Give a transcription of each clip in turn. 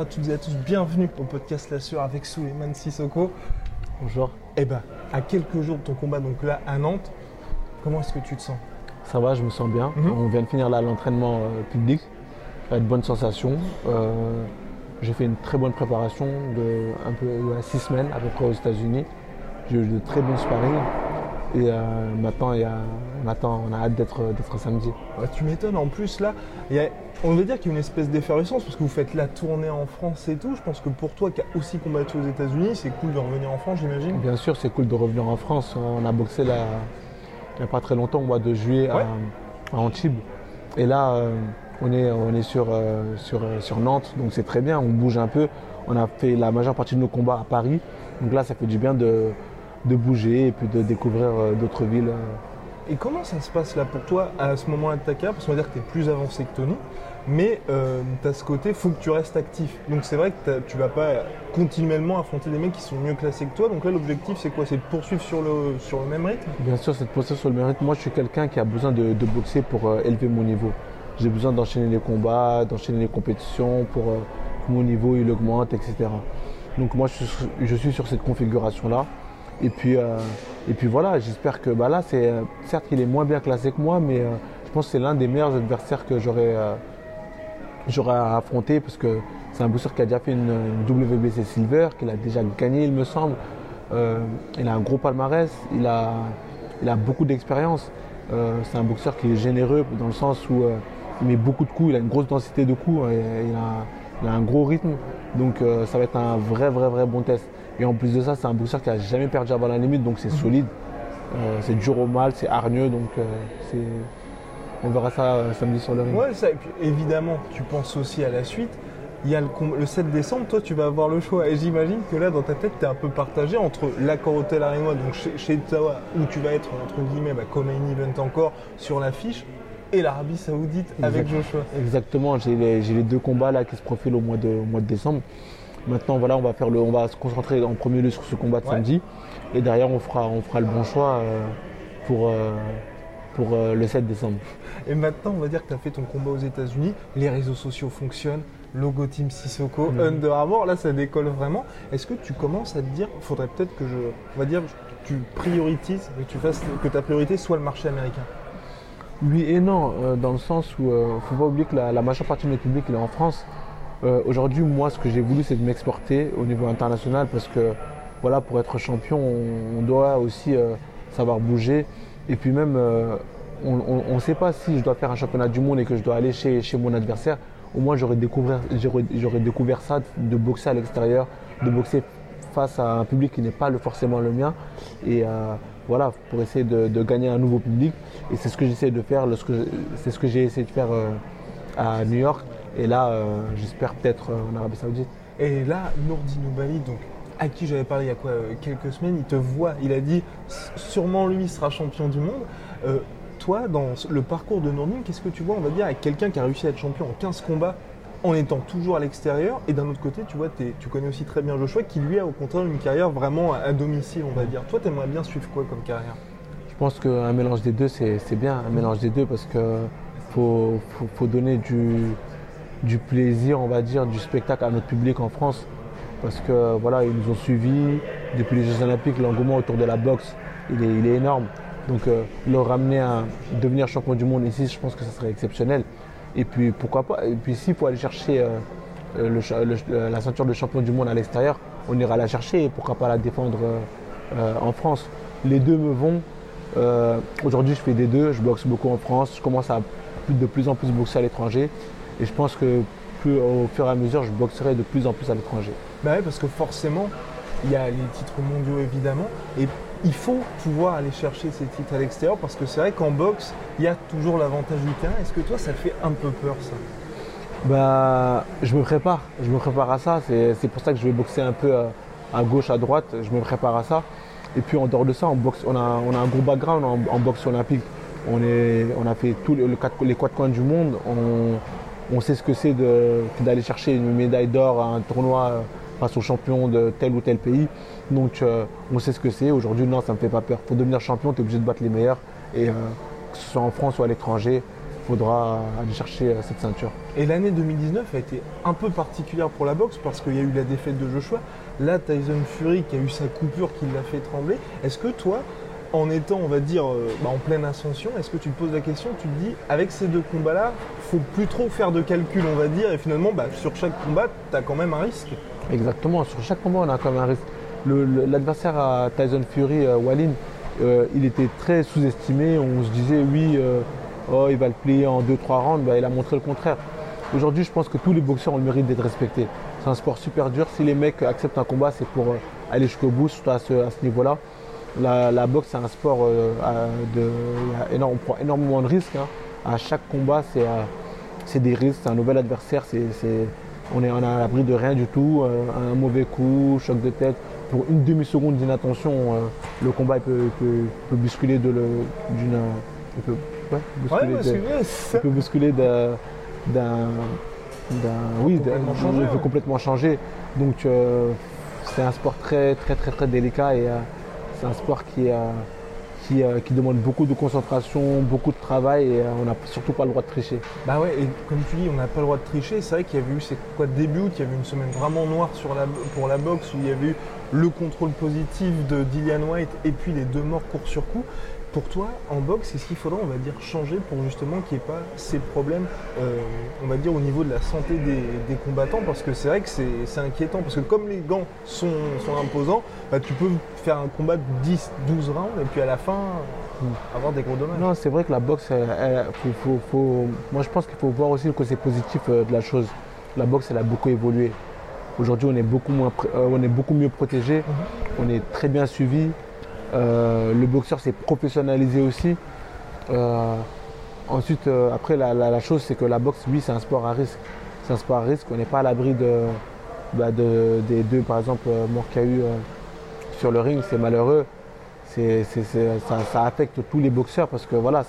À toutes et à tous, bienvenue au podcast La Sueur avec Souleymane Sissoko. Bonjour, Eh ben, à quelques jours de ton combat, donc là à Nantes, comment est-ce que tu te sens? Ça va, je me sens bien. Mhm. On vient de finir là l'entraînement euh, public, avec de bonnes sensations. Euh, J'ai fait une très bonne préparation de un peu ouais, six semaines à peu près aux États-Unis. J'ai eu de très bons sparring. Et euh, maintenant, il y a- on attend, on a hâte d'être d'être samedi. Ouais, Tu m'étonnes, en plus là, il y a- on veut dire qu'il y a une espèce d'effervescence parce que vous faites la tournée en France et tout. Je pense que pour toi qui as aussi combattu aux États-Unis, c'est cool de revenir en France, j'imagine. Bien sûr, c'est cool de revenir en France. On a boxé là, il n'y a pas très longtemps, au mois de juillet à- Ouais. à, Antibes. Et là, euh, on est, on est sur, euh, sur, euh, sur Nantes, donc c'est très bien. On bouge un peu. On a fait la majeure partie de nos combats à Paris. Donc là, ça fait du bien de, de bouger et puis de découvrir euh, d'autres villes. euh. Et comment ça se passe là pour toi à ce moment-là de ta carrière? Parce qu'on va dire que tu es plus avancé que Tony, mais tu as ce côté, faut que tu restes actif. Donc c'est vrai que tu vas pas continuellement affronter des mecs qui sont mieux classés que toi. Donc là, l'objectif, c'est quoi? C'est de poursuivre sur le, sur le même rythme? Bien sûr, c'est de poster sur le mérite. Moi, je suis quelqu'un qui a besoin de, de boxer pour euh, élever mon niveau. J'ai besoin d'enchaîner les combats, d'enchaîner les compétitions pour euh, que mon niveau il augmente, etc. Donc moi, je suis, je suis sur cette configuration-là. Et puis, euh, et puis voilà, j'espère que bah là, c'est euh, certes qu'il est moins bien classé que moi, mais euh, je pense que c'est l'un des meilleurs adversaires que j'aurais euh, à affronter parce que c'est un boxeur qui a déjà fait une, WBC Silver, qu'il a déjà gagné, il me semble. Il a un gros palmarès, il a, il a beaucoup d'expérience. C'est un boxeur qui est généreux dans le sens où il met beaucoup de coups, il a une grosse densité de coups, et il, a, un gros rythme. Donc ça va être un vrai, vrai, vrai bon test. Et en plus de ça, c'est un boxeur qui a jamais perdu avant la limite, donc c'est solide. Euh, c'est dur au mal, c'est hargneux, donc euh, c'est- on verra ça euh, samedi sur le ring. Ouais, ça. Et puis évidemment, tu penses aussi à la suite. Il y a le, com- le 7 décembre, toi, tu vas avoir le choix. Et j'imagine que là, dans ta tête, tu es un peu partagé entre l'accord Hotel Arena, donc chez, chez Tawa, où tu vas être, entre guillemets, bah, comme un event encore sur l'affiche, et l'Arabie Saoudite avec. Joshua. Exactement, j'ai les, deux combats là qui se profilent au mois de, au mois de décembre. Maintenant, voilà, on va, faire le, on va se concentrer en premier lieu sur ce combat de Ouais. samedi. Et derrière, on fera, on fera le bon choix euh, pour, euh, pour euh, le 7 décembre. Et maintenant, on va dire que tu as fait ton combat aux États-Unis, les réseaux sociaux fonctionnent, logo Team Sissoko, Mhm. Under Armour, là ça décolle vraiment. Est-ce que tu commences à te dire, faudrait peut-être que je, on va dire, tu priorises, que tu fasses, que ta priorité soit le marché américain? Oui et non, euh, dans le sens où il ne faut pas oublier que la, la majeure partie de notre public il est en France. Euh, Aujourd'hui, moi, ce que j'ai voulu, c'est de m'exporter au niveau international parce que, voilà, pour être champion, on, doit aussi euh, savoir bouger. Et puis même, euh, on ne sait pas si je dois faire un championnat du monde et que je dois aller chez, mon adversaire. Au moins, j'aurais découvert, ça, de boxer à l'extérieur, de boxer face à un public qui n'est pas forcément le mien. Et voilà, pour essayer de, de gagner un nouveau public. Et c'est ce que j'essaie de faire, c'est ce que j'ai essayé de faire à New York. Et là, euh, j'espère peut-être euh, en Arabie Saoudite. Et là, Nourdi Noubali, donc, à qui j'avais parlé il y a quoi, euh, quelques semaines, il te voit, il a dit sûrement lui sera champion du monde. Euh, toi, dans le parcours de Nourdine, qu'est-ce que tu vois, on va dire, avec quelqu'un qui a réussi à être champion en 15 combats en étant toujours à l'extérieur Et d'un autre côté, tu vois, tu connais aussi très bien Joshua qui lui a au contraire une carrière vraiment à, domicile, on va dire. Toi, t'aimerais bien suivre quoi comme carrière? Je pense qu'un mélange des deux, c'est c'est bien, un mélange des deux, parce que faut, faut, faut donner du, du plaisir, on va dire, du spectacle à notre public en France. Parce que voilà, ils nous ont suivis depuis les Jeux Olympiques, l'engouement autour de la boxe, il est, énorme. Donc euh, leur ramener à devenir champion du monde ici, je pense que ce serait exceptionnel. Et puis pourquoi pas, et puis s'il faut aller chercher euh, euh, la ceinture de champion du monde à l'extérieur, on ira la chercher et pourquoi pas la défendre en France. Les deux me vont. Aujourd'hui, je fais des deux. Je boxe beaucoup en France. Je commence à de plus en plus boxer à l'étranger. Et je pense que plus, au fur et à mesure, je boxerai de plus en plus à l'étranger. Bah ouais, parce que forcément, il y a les titres mondiaux évidemment, et il faut pouvoir aller chercher ces titres à l'extérieur, parce que c'est vrai qu'en boxe, il y a toujours l'avantage du terrain. Est-ce que toi, ça te fait un peu peur ça? Bah, je me prépare, je me prépare à ça. C'est pour ça que je vais boxer un peu euh, à gauche, à droite. Je me prépare à ça. Et puis en dehors de ça, en boxe, on, a, on a un gros background en, en boxe olympique. On, est, on a fait tous les, les quatre coins du monde. On, on sait ce que c'est d'aller chercher une médaille d'or à un tournoi euh, face aux champions de tel ou tel pays. Donc euh, on sait ce que c'est. Aujourd'hui, non, ça ne me fait pas peur. Pour devenir champion, tu es obligé de battre les meilleurs. Et euh, que ce soit en France ou à l'étranger, il faudra aller chercher cette ceinture. Et l'année 2019 a été un peu particulière pour la boxe parce qu'il y a eu la défaite de Joshua. Là, Tyson Fury qui a eu sa coupure qui l'a fait trembler. Est-ce que toi, en étant, on va dire, euh, bah, en pleine ascension, est-ce que tu te poses la question, tu te dis, avec ces deux combats-là, faut plus trop faire de calcul, on va dire, et finalement, bah, sur chaque combat, tu as quand même un risque. Exactement, sur chaque combat, on a quand même un risque. L'adversaire à Tyson Fury, euh, Wallin, euh, il était très sous-estimé. On se disait, oui, euh, oh, il va le plier en 2-3 rounds. Bah, il a montré le contraire. Aujourd'hui, je pense que tous les boxeurs ont le mérite d'être respectés. C'est un sport super dur. Si les mecs acceptent un combat, c'est pour aller jusqu'au bout, surtout à ce niveau-là. La, la boxe, c'est un sport euh, de, il y a énorme- on prend énormément de risques. hein. À chaque combat, c'est euh, c'est des risques, c'est un nouvel adversaire, c'est, c'est- on est on à l'abri de rien du tout, euh, un mauvais coup, choc de tête. Pour une demi-seconde d'inattention, le combat il peut, peut- peut bousculer de le, d'une. il peut, ouais, bousculer Ouais, de- il peut bousculer de- d'un. d'un- oui, d'un- complètement changer, il peut ouais. complètement changer. Donc euh, c'est un sport très très très très délicat et euh, c'est un sport qui, euh, euh, qui demande beaucoup de concentration, beaucoup de travail et euh, on n'a surtout pas le droit de tricher. Bah ouais, et comme tu dis, on n'a pas le droit de tricher. C'est vrai qu'il y avait eu, c'est quoi, début août, il y avait une semaine vraiment noire pour la boxe où il y avait eu le contrôle positif de Dillian White et puis les deux morts court sur coup. Pour toi, en boxe, est-ce qu'il faudra, on va dire, changer pour justement qu'il n'y ait pas ces problèmes, euh, on va dire, au niveau de la santé des, des combattants? Parce que c'est vrai que c'est inquiétant. Parce que comme les gants sont, sont imposants, bah, tu peux faire un combat de 10, 12 rounds et puis à la fin, avoir des gros dommages. Non, c'est vrai que la boxe, elle- elle- faut- faut- faut- moi je pense qu'il faut voir aussi le côté positif euh, de la chose. La boxe, elle a beaucoup évolué. Aujourd'hui, on est beaucoup moins, euh, on est beaucoup mieux protégé. On est très bien suivi. Euh, le boxeur s'est professionnalisé aussi. Euh, ensuite, euh, après, la, chose, c'est que la boxe, oui, c'est un sport à risque. C'est un sport à risque. On n'est pas à l'abri de, bah, de- des deux, par exemple, morts qu'il y a eu sur le ring. C'est malheureux. C'est, ça, affecte tous les boxeurs parce que voilà,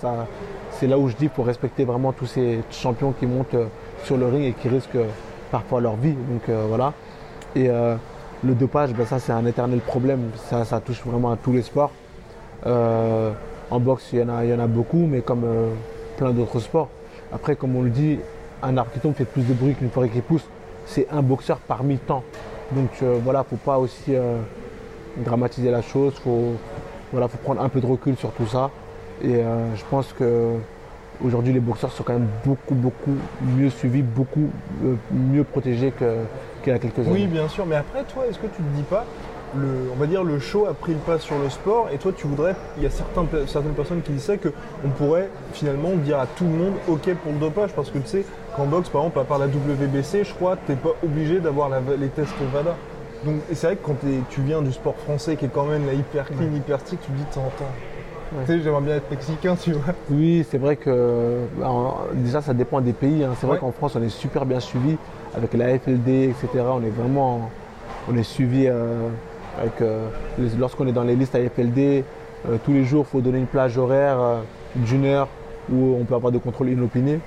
c'est là où je dis faut respecter vraiment tous ces champions qui montent sur le ring et qui risquent parfois leur vie. Donc voilà. Et le dopage, ben, ça c'est un éternel problème. Ça, ça touche vraiment à tous les sports. Euh, en boxe, il y, en a, beaucoup, mais comme euh, plein d'autres sports. Après, comme on le dit, un arbre qui tombe fait plus de bruit qu'une forêt qui pousse. C'est un boxeur parmi tant. Donc euh, voilà, faut pas aussi euh, dramatiser la chose. Faut, voilà, faut prendre un peu de recul sur tout ça. Et je pense que aujourd'hui, les boxeurs sont quand même beaucoup, beaucoup mieux suivis, beaucoup mieux protégés que- qu'il y a quelques Oui, bien sûr, mais après, toi, est-ce que tu te dis pas, le, on va dire, le show a pris le pas sur le sport, et toi, tu voudrais, il y a certaines personnes qui disent ça, qu'on pourrait finalement dire à tout le monde, ok pour le dopage, parce que tu sais, qu'en boxe, par exemple, à part la WBC, je crois, t'es pas obligé d'avoir les tests VADA. Donc, c'est vrai que quand tu viens du sport français, qui est quand même la hyper clean, hyper strict, tu te dis de temps en temps. Ouais. Tu sais, j'aimerais bien être mexicain, tu vois. Oui, c'est vrai que bah, déjà ça dépend des pays. hein. C'est vrai qu'en France on est super bien suivi avec la FLD, etc. On est vraiment, on est suivi euh, avec euh, lorsqu'on est dans les listes à FLD. euh, tous les jours, il faut donner une plage horaire euh, d'une heure où on peut avoir des contrôles inopinés.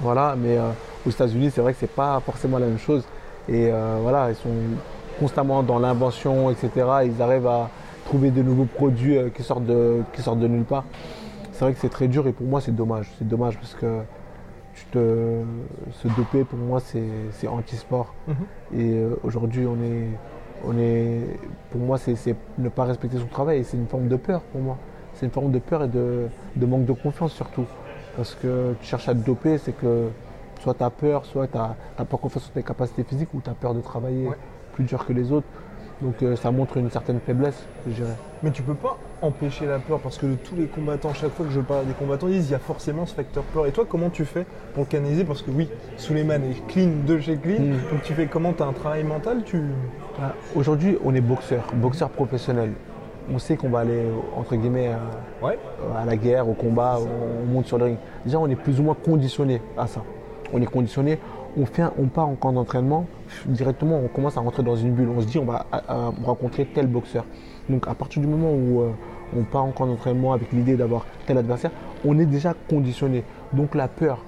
Voilà, mais aux États-Unis, c'est vrai que c'est pas forcément la même chose. Et voilà, ils sont constamment dans l'invention, etc. Ils arrivent à trouver de nouveaux produits qui, sortent de, qui sortent de nulle part. C'est vrai que c'est très dur et pour moi c'est dommage. C'est dommage parce que tu te, se doper pour moi c'est anti-sport. Mhm. Et euh, aujourd'hui on est, on est, pour moi c'est c'est ne pas respecter son travail et c'est une forme de peur pour moi. C'est une forme de peur et de, de manque de confiance surtout. Parce que tu cherches à te doper, c'est que soit tu as peur, soit tu n'as pas confiance en tes capacités physiques ou tu as peur de travailler Ouais. plus dur que les autres. Donc euh, ça montre une certaine faiblesse, je dirais. Mais tu peux pas empêcher la peur parce que de tous les combattants, chaque fois que je parle des combattants, ils disent il y a forcément ce facteur peur. Et toi, comment tu fais pour le canaliser? Parce que oui, Suleiman est clean de chez clean. Mm. Donc tu fais comment? Tu as un travail mental? Tu... Bah, Aujourd'hui, on est boxeur, boxeur professionnel. On sait qu'on va aller, entre guillemets, à, Ouais. à la guerre, au combat, on monte sur le ring. Déjà, on est plus ou moins conditionné à ça. On est conditionné, on, fait on part en camp d'entraînement, directement, on commence à rentrer dans une bulle. On se dit, on va à- à rencontrer tel boxeur. Donc, à partir du moment où euh, on part en camp d'entraînement avec l'idée d'avoir tel adversaire, on est déjà conditionné. Donc, la peur,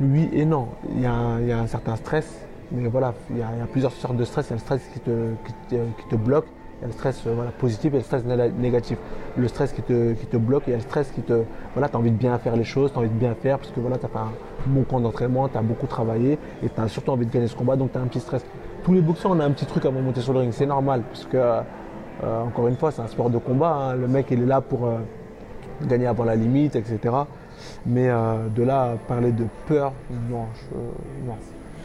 oui et non. Il y a un, certain stress, mais voilà, il y, a, plusieurs sortes de stress. Il y a le stress qui qui te bloque, il y a le stress euh, voilà, positif et le stress négatif. Le stress qui te, qui te bloque, il y a le stress qui te. Voilà, tu as envie de bien faire les choses, tu as envie de bien faire parce que voilà, tu as fait un bon camp d'entraînement, tu as beaucoup travaillé et tu as surtout envie de gagner ce combat, donc tu as un petit stress. Tous les boxeurs, on a un petit truc avant de monter sur le ring, c'est normal parce que, euh, encore une fois, c'est un sport de combat. hein. Le mec, il est là pour. euh, gagner avant la limite, etc. Mais de là parler de peur, non, je- non.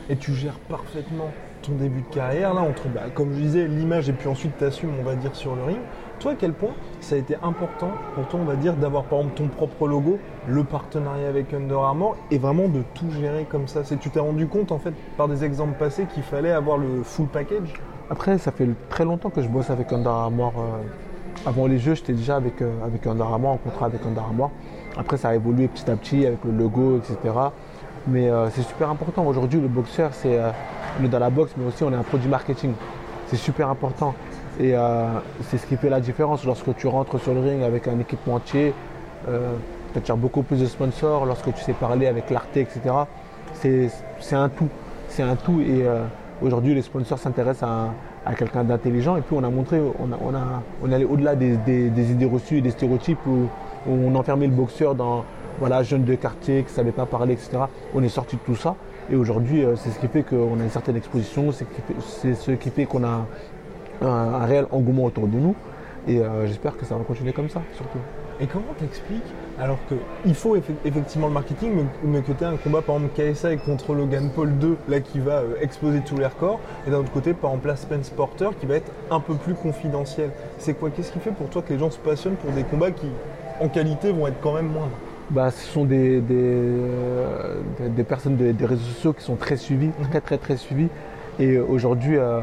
Et tu gères parfaitement ton début de carrière, là, entre, bah, comme je disais, l'image et puis ensuite tu assumes, on va dire, sur le ring. Toi, à quel point ça a été important pour toi, on va dire, d'avoir par exemple ton propre logo, le partenariat avec Under Armour et vraiment de tout gérer comme ça? C'est Tu t'es rendu compte, en fait, par des exemples passés, qu'il fallait avoir le full package? Après, ça fait très longtemps que je bosse avec Under Armour. euh, avant les jeux, j'étais déjà avec, euh, avec Under Armour, en contrat avec Under Armour. Après, ça a évolué petit à petit avec le logo, etc. Mais euh, c'est super important. Aujourd'hui, le boxeur, c'est, on est dans la boxe, mais aussi on est un produit marketing. C'est super important. Et euh, c'est ce qui fait la différence lorsque tu rentres sur le ring avec un équipementier. Euh, tu attires beaucoup plus de sponsors lorsque tu sais parler avec l'Arte, etc. C'est, un tout. C'est un tout. Et euh, aujourd'hui, les sponsors s'intéressent à, quelqu'un d'intelligent. Et puis, on a montré, on, a, on, au-delà des, idées reçues et des stéréotypes où on enfermait le boxeur dans voilà, jeune de quartier qui ne savait pas parler, etc. On est sorti de tout ça. Et aujourd'hui, euh, c'est ce qui fait qu'on a une certaine exposition, c'est ce qui fait- qu'on a un, réel engouement autour de nous. Et euh, j'espère que ça va continuer comme ça, surtout. Et comment t'expliques alors qu'il faut effe- effectivement le marketing, mais, que tu as un combat par exemple KSI contre Logan Paul 2, là qui va euh, exploser tous les records, et d'un autre côté par exemple là Spence Porter qui va être un peu plus confidentiel. C'est quoi Qu'est-ce qui fait pour toi que les gens se passionnent pour des combats qui en qualité vont être quand même moindres? Bah, ce sont des, des, euh, des- personnes des, des réseaux sociaux qui sont très suivies, très très très suivies. Et euh, aujourd'hui, euh,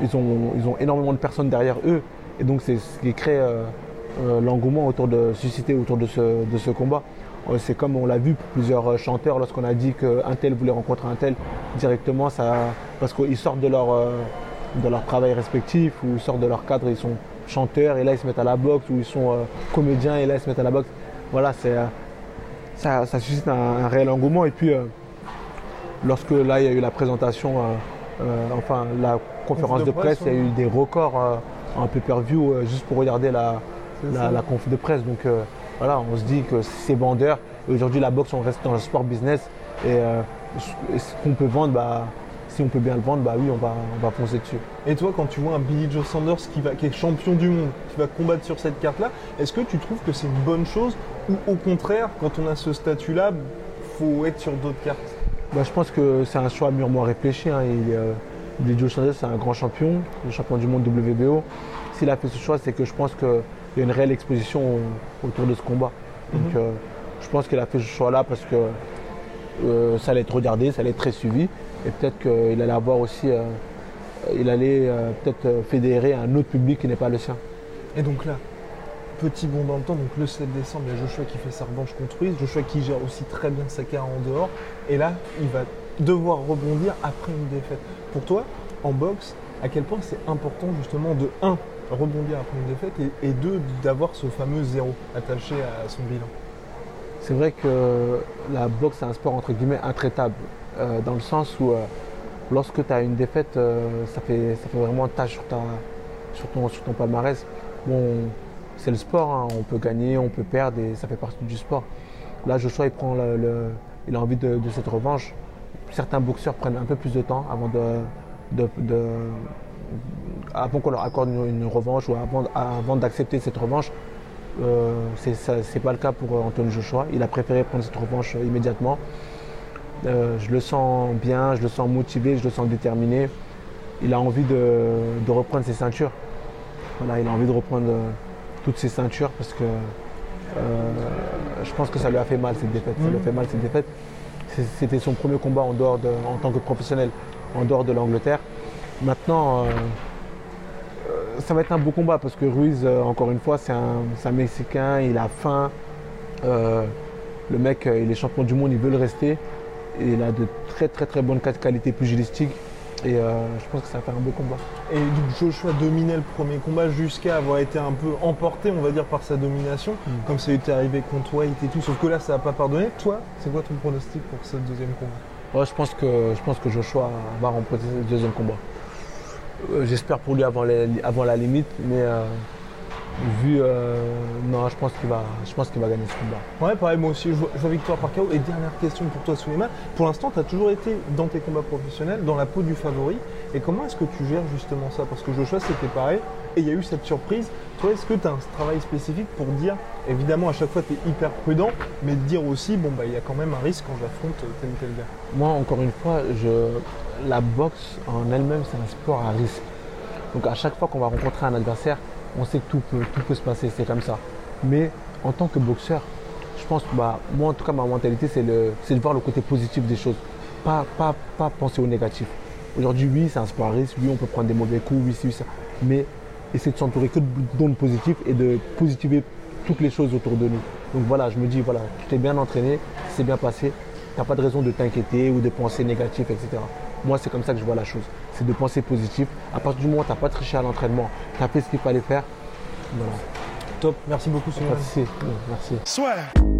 ils, ont, ils ont énormément de personnes derrière eux. Et donc c'est ce qui crée euh, l'engouement autour de suscité autour de ce, de ce combat. C'est comme on l'a vu pour plusieurs chanteurs lorsqu'on a dit qu'un tel voulait rencontrer un tel directement, ça, parce qu'ils sortent de leur, de leur travail respectif ou ils sortent de leur cadre, ils sont chanteurs et là ils se mettent à la boxe ou ils sont comédiens et là ils se mettent à la boxe. Voilà, c'est ça, ça suscite un, un réel engouement. Et puis, euh, lorsque là, il y a eu la présentation, euh, euh, enfin, la conférence de de presse, presse, il y a eu des records en pay-per-view juste pour regarder la, la, ça. la conf de presse. Donc, voilà, on se dit que c'est vendeur. Aujourd'hui, la boxe, on reste dans le sport business. Et, et ce qu'on peut vendre, bah, si on peut bien le vendre, bah oui, on va, on va foncer dessus. Et toi, quand tu vois un Billy Joe Sanders qui, va, qui est champion du monde, qui va combattre sur cette carte-là, est-ce que tu trouves que c'est une bonne chose ou au contraire, quand on a ce statut-là, faut être sur d'autres cartes? Bah, je pense que c'est un choix mûrement réfléchi. Hein. Il, euh, Billy Joe Saunders, c'est un grand champion, le champion du monde WBO. S'il a fait ce choix, c'est que je pense qu'il y a une réelle exposition au- autour de ce combat. Donc, euh, je pense qu'il a fait ce choix-là parce que euh, ça allait être regardé, ça allait être très suivi. Et peut-être qu'il allait avoir aussi, euh, il allait euh, peut-être euh, fédérer un autre public qui n'est pas le sien. Et donc là, petit bond dans le temps, donc le 7 décembre, il y a Joshua qui fait sa revanche contre Ruiz, Joshua qui gère aussi très bien sa carrière en dehors, et là, il va devoir rebondir après une défaite. Pour toi, en boxe, à quel point c'est important justement de 1. rebondir après une défaite et, et 2. d'avoir ce fameux zéro attaché à son bilan? C'est vrai que la boxe, c'est un sport entre guillemets intraitable, euh, dans le sens où euh, lorsque tu as une défaite, euh, ça, fait, ça fait vraiment tâche sur, ton, sur ton palmarès. Bon, c'est le sport, hein, on peut gagner, on peut perdre et ça fait partie du sport. Là, Joshua, il, prend le, il a envie de, cette revanche. Certains boxeurs prennent un peu plus de temps avant de, avant qu'on leur accorde une, revanche ou avant, d'accepter cette revanche. Euh, c'est pas le cas pour Anthony Joshua. Il a préféré prendre cette revanche immédiatement. Euh, je le sens bien, je le sens motivé, je le sens déterminé. il a envie de, reprendre ses ceintures. Voilà, il a envie de reprendre euh, toutes ses ceintures parce que euh, je pense que ça lui a fait mal cette défaite. Ça lui a fait mal cette défaite. C'était son premier combat en dehors de, en tant que professionnel en dehors de l'Angleterre. Maintenant, ça va être un beau combat parce que Ruiz, encore une fois, c'est un, Mexicain, il a faim. le mec, il est champion du monde, il veut le rester. Et il a de très très très bonnes qualités pugilistiques. Et euh, je pense que ça va faire un beau combat. Et donc Joshua dominait le premier combat jusqu'à avoir été un peu emporté, on va dire, par sa domination, mm. comme ça était arrivé contre White et tout. Sauf que là, ça n'a pas pardonné. Toi, c'est quoi ton pronostic pour ce deuxième combat? Je, pense que, je pense que Joshua va remporter le deuxième combat. Euh, j'espère pour lui avant, avant la limite, mais euh, vu. Euh, non, je pense qu'il va, je pense qu'il va gagner ce combat. Ouais, pareil, moi aussi, je vois, victoire par KO. Et dernière question pour toi, Souleymane. Pour l'instant, tu as toujours été dans tes combats professionnels, dans la peau du favori. Et comment est-ce que tu gères justement ça? Parce que Joshua, c'était pareil. Et il y a eu cette surprise. Toi, est-ce que tu as un travail spécifique pour dire, évidemment, à chaque fois, tu es hyper prudent, mais dire aussi, bon, bah, il y a quand même un risque quand j'affronte tel ou tel gars? Moi, encore une fois, je... la boxe en elle-même, c'est un sport à risque. Donc, à chaque fois qu'on va rencontrer un adversaire, on sait que tout peut, se passer, c'est comme ça. Mais en tant que boxeur, je pense, bah, moi en tout cas, ma mentalité, c'est de voir le côté positif des choses. Pas, pas, pas penser au négatif. Aujourd'hui, oui, c'est un sport risque, oui, on peut prendre des mauvais coups, oui, oui, ça. Mais essayer de s'entourer que d'ondes positives et de positiver toutes les choses autour de nous. Donc voilà, je me dis, voilà, tu t'es bien entraîné, c'est bien passé, tu n'as pas de raison de t'inquiéter ou de penser négatif, etc. Moi, c'est comme ça que je vois la chose. C'est de penser positif. À partir du moment où tu n'as pas triché à l'entraînement, tu as fait ce qu'il fallait faire. Voilà. Top. Merci beaucoup. Merci. Merci. Soit.